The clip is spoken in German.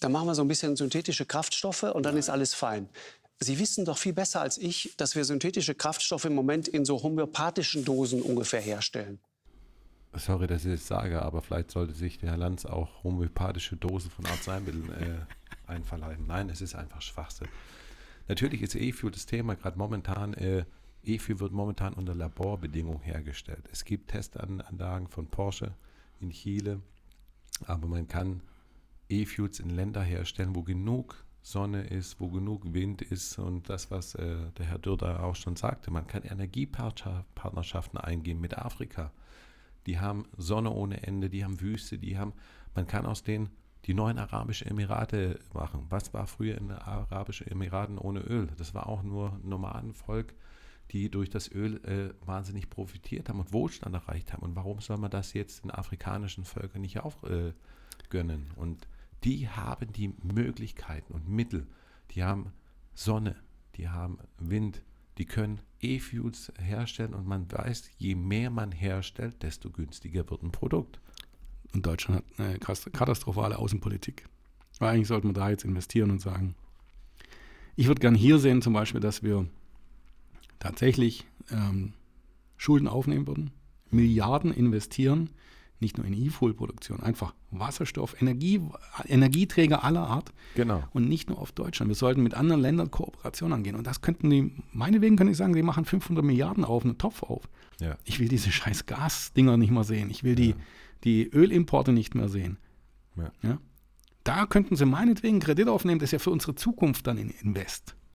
dann machen wir so ein bisschen synthetische Kraftstoffe und dann ist alles fein. Sie wissen doch viel besser als ich, dass wir synthetische Kraftstoffe im Moment in so homöopathischen Dosen ungefähr herstellen. Sorry, dass ich das sage, aber vielleicht sollte sich der Herr Lanz auch homöopathische Dosen von Arzneimitteln äh, einverleiben. Nein, es ist einfach Schwachsinn. Natürlich ist E-Fuel das Thema gerade momentan. Äh, E-Fuel wird momentan unter Laborbedingungen hergestellt. Es gibt Testanlagen von Porsche in Chile, aber man kann E-Fuels in Länder herstellen, wo genug Sonne ist, wo genug Wind ist und das, was äh, der Herr Dürr auch schon sagte, man kann Energiepartnerschaften eingehen mit Afrika. Die haben Sonne ohne Ende, die haben Wüste, die haben, man kann aus denen die neuen Arabischen Emirate machen. Was war früher in den Arabischen Emiraten ohne Öl? Das war auch nur Nomadenvolk, die durch das Öl äh, wahnsinnig profitiert haben und Wohlstand erreicht haben. Und warum soll man das jetzt den afrikanischen Völkern nicht auch äh, gönnen? Und die haben die Möglichkeiten und Mittel. Die haben Sonne, die haben Wind, die können E-Fuels herstellen und man weiß, je mehr man herstellt, desto günstiger wird ein Produkt. Und Deutschland hat eine katastrophale Außenpolitik. Weil eigentlich sollte man da jetzt investieren und sagen, ich würde gern hier sehen zum Beispiel, dass wir tatsächlich ähm, Schulden aufnehmen würden, Milliarden investieren nicht nur in E-Fuel-Produktion, einfach Wasserstoff, Energie, Energieträger aller Art. Genau. Und nicht nur auf Deutschland. Wir sollten mit anderen Ländern Kooperation angehen. Und das könnten die, meinetwegen kann ich sagen, die machen 500 Milliarden auf, einen Topf auf. Ja. Ich will diese scheiß Gasdinger nicht mehr sehen. Ich will die, ja. die Ölimporte nicht mehr sehen. Ja. ja. Da könnten sie meinetwegen Kredit aufnehmen, das ist ja für unsere Zukunft dann in Invest.